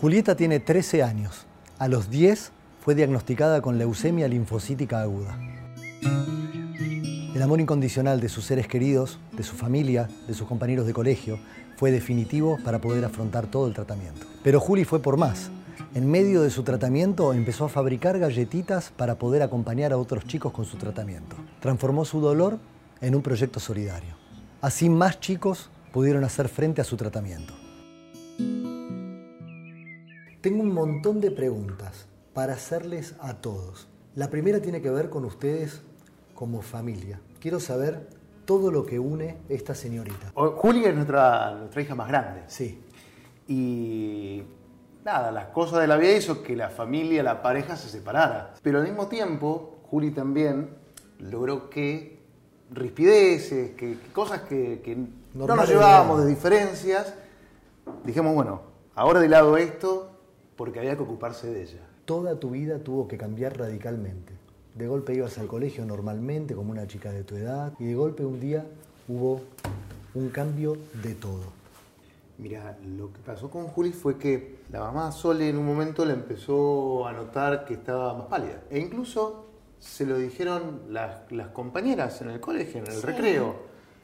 Julieta tiene 13 años. A los 10 fue diagnosticada con leucemia linfocítica aguda. El amor incondicional de sus seres queridos, de su familia, de sus compañeros de colegio, fue definitivo para poder afrontar todo el tratamiento. Pero Juli fue por más. En medio de su tratamiento empezó a fabricar galletitas para poder acompañar a otros chicos con su tratamiento. Transformó su dolor en un proyecto solidario. Así más chicos pudieron hacer frente a su tratamiento. Tengo un montón de preguntas para hacerles a todos. La primera tiene que ver con ustedes como familia. Quiero saber todo lo que une esta señorita. Julia es nuestra, nuestra hija más grande. Sí. Y nada, las cosas de la vida hizo que la familia, la pareja se separara. Pero al mismo tiempo, Juli también logró que rispideces, que, cosas que, no nos llevábamos de diferencias, dijimos, bueno, ahora de lado esto, porque había que ocuparse de ella. Toda tu vida tuvo que cambiar radicalmente. De golpe ibas al colegio normalmente como una chica de tu edad y de golpe un día hubo un cambio de todo. Mira, lo que pasó con Juli fue que la mamá Sole en un momento le empezó a notar que estaba más pálida. E incluso se lo dijeron las, compañeras en el colegio, en el recreo.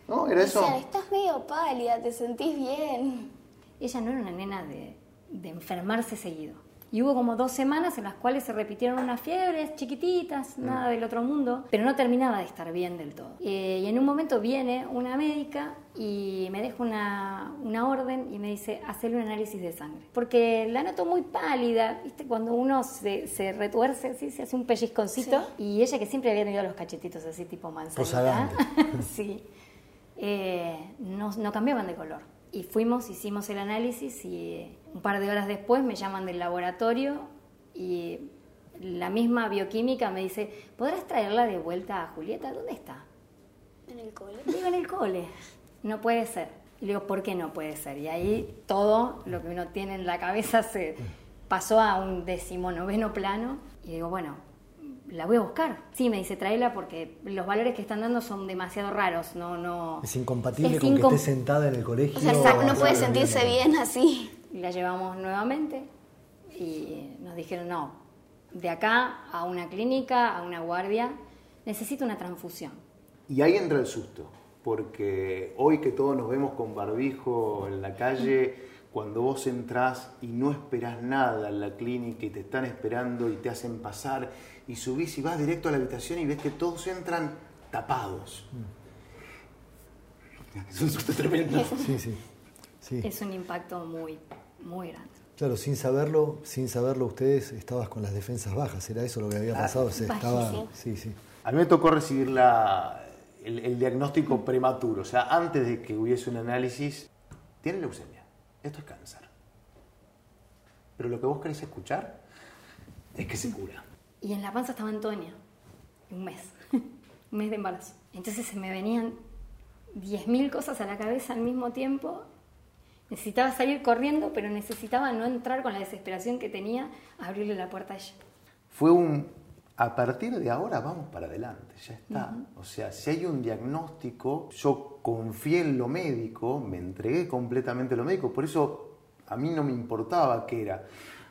¿No? Era eso. sea, estás medio pálida, te sentís bien. Ella no era una nena de, de enfermarse seguido. Y hubo como dos semanas en las cuales se repitieron unas fiebres chiquititas, mm. nada del otro mundo, pero no terminaba de estar bien del todo. Eh, y en un momento viene una médica y me deja una, una orden y me dice, hacerle un análisis de sangre. Porque la noto muy pálida, ¿viste? Cuando uno se, se retuerce así, se hace un pellizconcito. Y ella que siempre había tenido los cachetitos así tipo manzanita. sí. Eh, no, no cambiaban de color. Y fuimos, hicimos el análisis y un par de horas después me llaman del laboratorio y la misma bioquímica me dice, ¿podrás traerla de vuelta a Julieta? ¿Dónde está? En el cole. Digo, en el cole. No puede ser. Y digo, ¿por qué no puede ser? Y ahí todo lo que uno tiene en la cabeza se pasó a un decimonoveno plano. Y digo, bueno, la voy a buscar. Sí, me dice, tráela porque los valores que están dando son demasiado raros. No, no... Es incompatible con que esté sentada en el colegio. O sea, no puede sentirse bien así. La llevamos nuevamente y nos dijeron, no, de acá a una clínica, a una guardia, necesito una transfusión. Y ahí entra el susto, porque hoy que todos nos vemos con barbijo en la calle, cuando vos entrás y no esperás nada en la clínica y te están esperando y te hacen pasar y subís y vas directo a la habitación y ves que todos entran tapados. Es un susto tremendo. Sí, sí, sí. Es un impacto muy, muy grande. Claro, sin saberlo, sin saberlo ustedes estabas con las defensas bajas, era eso lo que había pasado, Se estaba, sí, sí. A mí me tocó recibir la, el, diagnóstico prematuro, o sea, antes de que hubiese un análisis, tiene leucemia, esto es cáncer. Pero lo que vos querés escuchar es que se cura. Y en la panza estaba Antonia, un mes, un mes de embarazo. Entonces se me venían 10.000 cosas a la cabeza al mismo tiempo. Necesitaba salir corriendo, pero necesitaba no entrar con la desesperación que tenía a abrirle la puerta a ella. Fue un, a partir de ahora vamos para adelante, ya está. O sea, si hay un diagnóstico, yo confié en lo médico, me entregué completamente a lo médico, por eso a mí no me importaba qué era.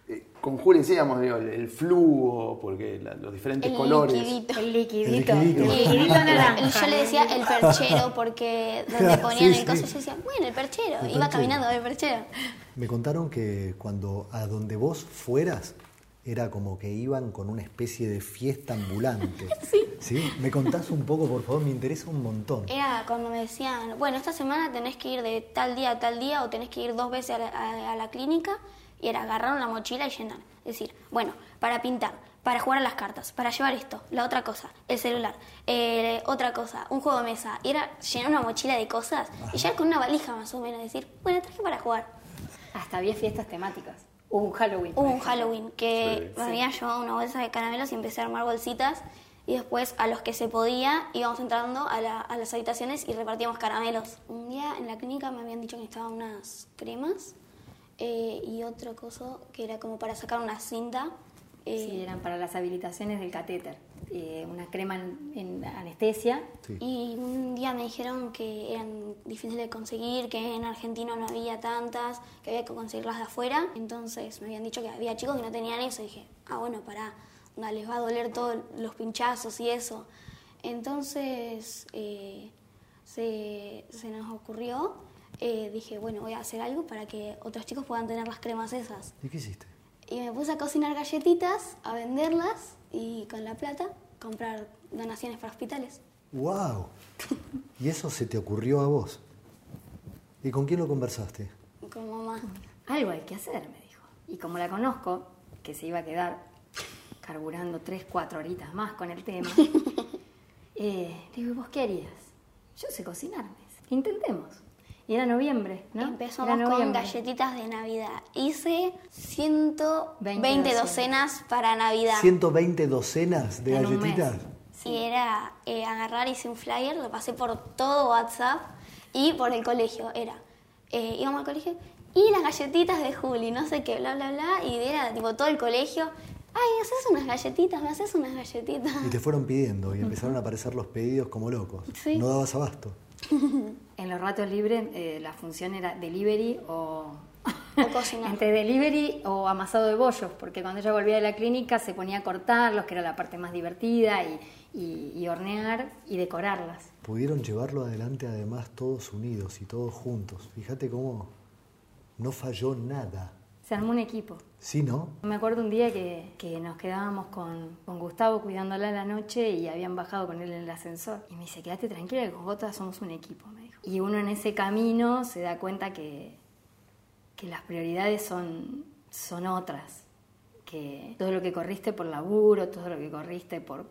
Eh, con Juli decíamos el, flujo, porque los diferentes colores. El liquidito. El liquidito. naranja. Yo le decía el perchero, porque donde ponían el coso, yo decía, bueno, el perchero. Iba caminando el perchero. Me contaron que cuando a donde vos fueras, era como que iban con una especie de fiesta ambulante. sí. ¿Sí? ¿Me contás un poco, por favor? Me interesa un montón. Era cuando me decían, bueno, esta semana tenés que ir de tal día a tal día o tenés que ir dos veces a la clínica y era agarrar una mochila y llenar. Es decir, bueno, para pintar, para jugar a las cartas, para llevar esto, la otra cosa, el celular, eh, otra cosa, un juego de mesa. Y era llenar una mochila de cosas y ya con una valija más o menos. Decir, bueno, traje para jugar. Hasta había fiestas temáticas. Hubo un Halloween. Hubo un Halloween que me había llevado una bolsa de caramelos y empecé a armar bolsitas. Y después, a los que se podía, íbamos entrando a, las habitaciones y repartíamos caramelos. Un día en la clínica me habían dicho que estaban unas cremas eh, y otra cosa que era como para sacar una cinta. Eh, sí, eran para las habilitaciones del catéter. Eh, una crema en, en anestesia. Sí. Y un día me dijeron que eran difíciles de conseguir, que en Argentina no había tantas, que había que conseguirlas de afuera. Entonces me habían dicho que había chicos que no tenían eso. Y dije, ah, bueno, pará, no, les va a doler todos los pinchazos y eso. Entonces eh, se, se nos ocurrió, eh, dije, bueno, voy a hacer algo para que otros chicos puedan tener las cremas esas. ¿Y qué hiciste? Y me puse a cocinar galletitas, a venderlas y con la plata comprar donaciones para hospitales. ¡Wow! ¿Y eso se te ocurrió a vos? ¿Y con quién lo conversaste? Con mamá. Algo hay que hacer, me dijo. Y como la conozco, que se iba a quedar carburando tres, cuatro horitas más con el tema, eh, le digo, ¿y ¿vos qué harías? Yo sé cocinar, me dice. Intentemos. Y era noviembre, ¿no? Empezamos Era con galletitas de Navidad. Hice 120 20 docenas para Navidad. 120 docenas de En galletitas. Y era eh, agarrar, hice un flyer, lo pasé por todo WhatsApp y por el colegio. Era, eh, íbamos al colegio y las galletitas de Juli, no sé qué, bla, bla, bla. Y era tipo todo el colegio. Ay, ¿me haces unas galletitas? ¿Me haces unas galletitas? Y te fueron pidiendo y empezaron a aparecer los pedidos como locos. Sí. No dabas abasto. En los ratos libres eh, la función era delivery o... O cocinar. Entre delivery o amasado de bollos, porque cuando ella volvía de la clínica se ponía a cortarlos, que era la parte más divertida, y, y- y hornear y decorarlas. Pudieron llevarlo adelante además todos unidos y todos juntos. Fíjate cómo no falló nada. Se armó un equipo. ¿Sí, no? Me acuerdo un día que, que nos quedábamos con, con Gustavo cuidándola en la noche y habían bajado con él en el ascensor. Y me dice, quédate tranquila que con Gota somos un equipo, me dijo. Y uno en ese camino se da cuenta que, que las prioridades son, son otras. Que todo lo que corriste por laburo, todo lo que corriste por,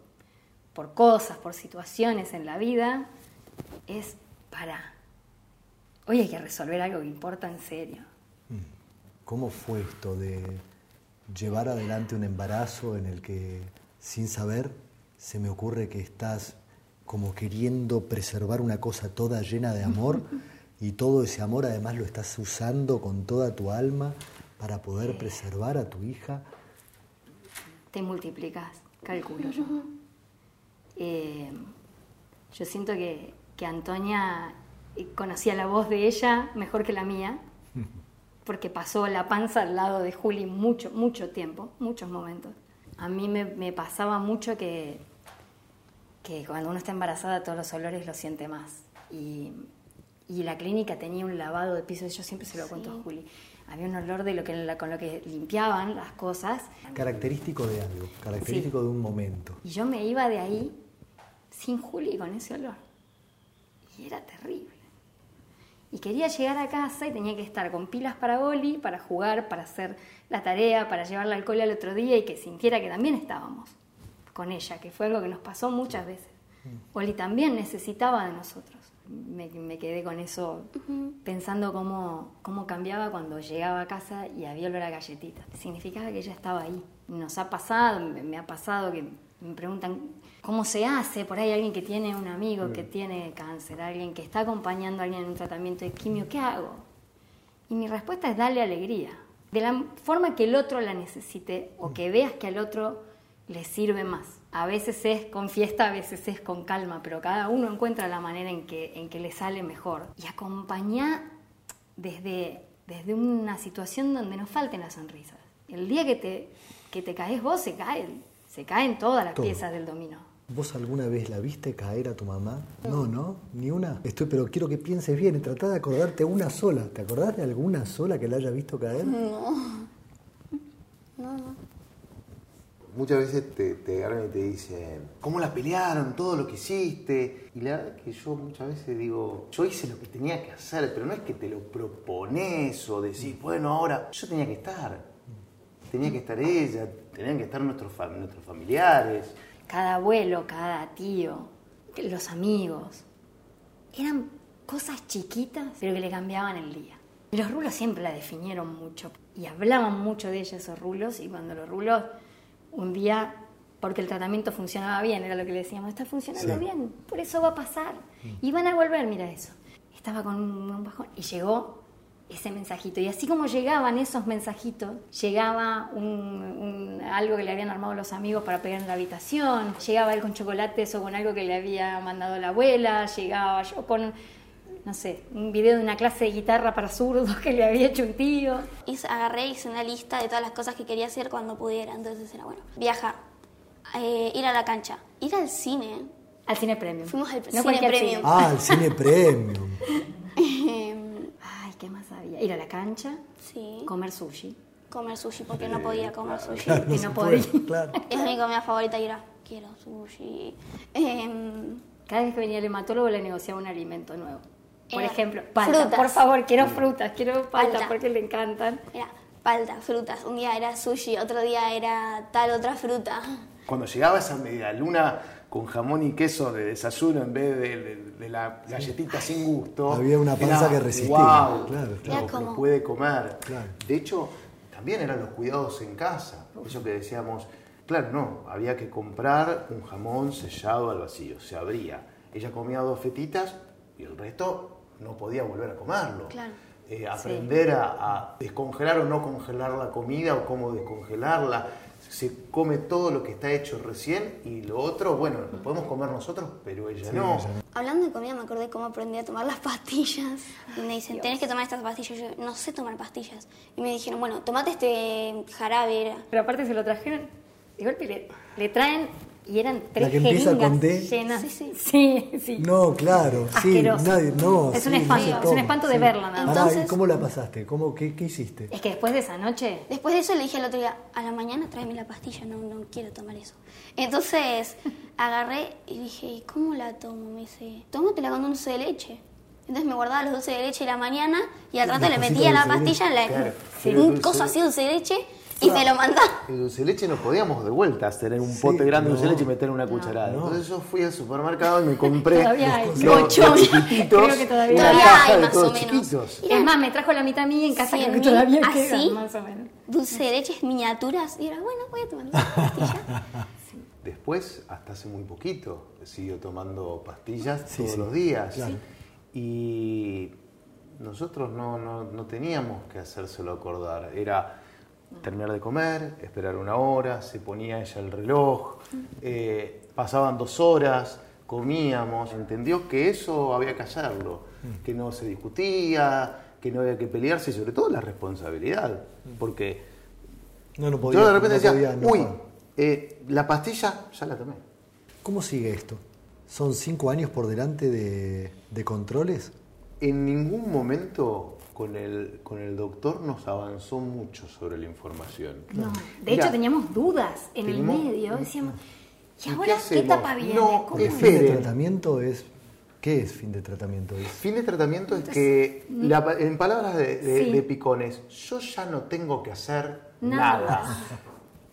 por cosas, por situaciones en la vida, es para... Hoy hay que resolver algo que importa en serio. ¿Cómo fue esto de llevar adelante un embarazo en el que, sin saber, se me ocurre que estás como queriendo preservar una cosa toda llena de amor y todo ese amor además lo estás usando con toda tu alma para poder preservar a tu hija? te multiplicas, calculo yo. Eh, yo siento que, que Antonia conocía la voz de ella mejor que la mía, porque pasó la panza al lado de Juli mucho, mucho tiempo, muchos momentos. A mí me, me pasaba mucho que, que cuando uno está embarazada todos los olores los siente más. Y, y la clínica tenía un lavado de pisos, yo siempre se lo cuento a Juli. Había un olor de lo que, con lo que limpiaban las cosas. Característico de algo, característico de un momento. Y yo me iba de ahí sin Juli con ese olor. Y era terrible. Y quería llegar a casa y tenía que estar con pilas para Oli, para jugar, para hacer la tarea, para llevarla al cole al otro día y que sintiera que también estábamos con ella, que fue algo que nos pasó muchas veces. Oli también necesitaba de nosotros. Me, me quedé con eso pensando cómo, cómo cambiaba cuando llegaba a casa y había olor a galletita. Significaba que ella estaba ahí. Nos ha pasado, me, me ha pasado que me preguntan cómo se hace. Por ahí alguien que tiene un amigo que tiene cáncer, alguien que está acompañando a alguien en un tratamiento de quimio, ¿qué hago? Y mi respuesta es darle alegría. De la forma que el otro la necesite o que veas que al otro le sirve más. A veces es con fiesta, a veces es con calma, pero cada uno encuentra la manera en que, en que le sale mejor. Y acompañar desde, desde una situación donde no falten las sonrisas. El día que te, que te caes vos, se caen, se caen todas las Todo. piezas del dominó. ¿Vos alguna vez la viste caer a tu mamá? No, no, ni una. Estoy, pero quiero que pienses bien y tratá de acordarte una sola. ¿Te acordás de alguna sola que la haya visto caer? Muchas veces te, te agarran y te dicen, ¿cómo la pelearon? Todo lo que hiciste. Y la verdad que yo muchas veces digo, yo hice lo que tenía que hacer, pero no es que te lo propones o decís, bueno, ahora yo tenía que estar. Tenía que estar ella, tenían que estar nuestros, fam- nuestros familiares. cada abuelo, cada tío, los amigos. Eran cosas chiquitas, pero que le cambiaban el día. Y los rulos siempre la definieron mucho y hablaban mucho de ella esos rulos y cuando los rulos un día, porque el tratamiento funcionaba bien, era lo que le decíamos, está funcionando Sí. bien, por eso va a pasar. Y van a volver, mira eso. Estaba con un bajón y llegó ese mensajito. Y así como llegaban esos mensajitos, llegaba un, algo que le habían armado los amigos para pegar en la habitación, llegaba él con chocolates o con algo que le había mandado la abuela, llegaba yo con, no sé, un video de una clase de guitarra para zurdos que le había hecho un tío. Y agarré, hice una lista de todas las cosas que quería hacer cuando pudiera. Entonces era bueno, viajar, eh, ir a la cancha, ir al cine. Al cine premium. Fuimos al No cine cualquier premium. cine. Ah, el cine premium. ¿qué más había? Ir a la cancha, Sí, comer sushi. comer sushi porque no podía comer sushi. Claro, Y se no puede, podía. Claro. Es mi comida favorita y era, quiero sushi. Em, Cada vez que venía el hematólogo le negociaba un alimento nuevo. Por Era ejemplo, palta. frutas. Por favor, quiero frutas, quiero palta, Palta. porque le encantan. era palta, frutas. Un día era sushi, otro día era tal otra fruta. Cuando llegaba esa media luna con jamón y queso de desayuno en vez de, de- de la galletita sin gusto. Había una panza que resistía, Wow, claro, claro. lo- puede comer. Claro. De hecho, también eran los cuidados en casa. Eso que decíamos, claro, no, había que comprar un jamón sellado al vacío, se abría. Ella comía dos fetitas y el resto no podía volver a comerlo. Claro. Eh, aprender a, a descongelar o no congelar la comida o cómo descongelarla. Se come todo lo que está hecho recién y lo otro, bueno, lo podemos comer nosotros, pero ella no. ella. Hablando de comida, me acordé cómo aprendí a tomar las pastillas. Y me dicen, tenés que tomar estas pastillas. Yo no sé tomar pastillas. Y me dijeron, bueno, tomate este jarabe. Era. Pero aparte se lo trajeron, golpe le, le traen y eran tres que empieza jeringas con D. llenas. Sí, sí. sí, sí. No, claro, sí, Asqueroso. nadie, no. Es sí, un no espanto, se es un espanto de verla nada más. Pará, ¿y Entonces- ¿Cómo la pasaste? ¿Cómo, qué, qué hiciste? Es que después de esa noche, Después de eso le dije al otro día, a la mañana tráeme la pastilla, no, no quiero tomar eso. Entonces agarré y dije, "¿Y ¿cómo la tomo? Me dice, tómatela con dulce de leche. Entonces me guardaba los dulces de leche la mañana y al rato le metía de la de pastilla en la, Claro. un coso así dulce de leche y me lo mandaba. El dulce de leche no podíamos de vueltas tener un Sí, pote grande de dulce leche y meter una cucharada. No. Entonces yo fui al supermercado y me compré Todavía hay. los, los Bochón. chiquititos, Creo que todavía una Todavía hay, de más todos o menos. chiquitos. Era es más, me trajo la mitad a mí en casa creo que 100.000 todavía así. quedan, más o menos. Dulce de leche miniaturas y era, bueno, voy a tomar pastilla. Después, hasta hace muy poquito, siguió tomando pastillas Sí, todos sí, los días. claro. Y nosotros no, no- no teníamos que hacérselo acordar. Era terminar de comer, esperar una hora, se ponía ella el reloj, eh, pasaban dos horas, comíamos. Entendió que eso había que hacerlo, Mm. que no se discutía, que no había que pelearse y sobre todo la responsabilidad. Porque No, no podía. yo de repente no decía, podía, uy, podía". eh, la pastilla ya la tomé. ¿Cómo sigue esto? ¿Son cinco años por delante de, de controles? En ningún momento con el, con el doctor nos avanzó mucho sobre la información. No, de Mira, hecho teníamos dudas en el medio, decíamos, ¿y ¿y ahora qué qué, etapa viene? No, ¿Cómo El es- fin de tratamiento es. ¿Qué es fin de tratamiento? Es Fin de tratamiento es que, la- en palabras de, de- Sí. de Picones, yo ya no tengo que hacer Nada. nada.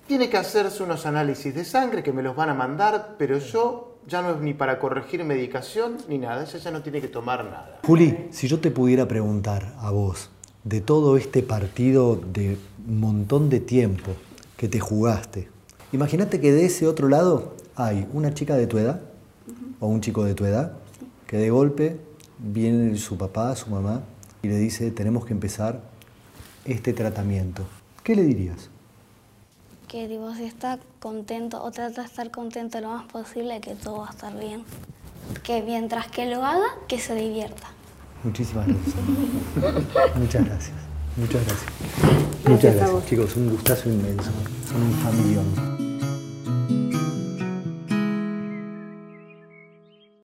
Tiene que hacerse unos análisis de sangre que me los van a mandar, pero yo ya no es ni para corregir medicación ni nada. Ella ya no tiene que tomar nada. Juli, si yo te pudiera preguntar a vos de todo este partido de montón de tiempo que te jugaste, imagínate que de ese otro lado hay una chica de tu edad o un chico de tu edad que de golpe viene su papá, su mamá y le dice tenemos que empezar este tratamiento. ¿Qué le dirías? Que tipo, si está contento o trata de estar contento lo más posible, que todo va a estar bien. Que mientras que lo haga, que se divierta. Muchísimas gracias. Muchas gracias. Muchas gracias. Muchas gracias, chicos. Un gustazo inmenso. Son un familión.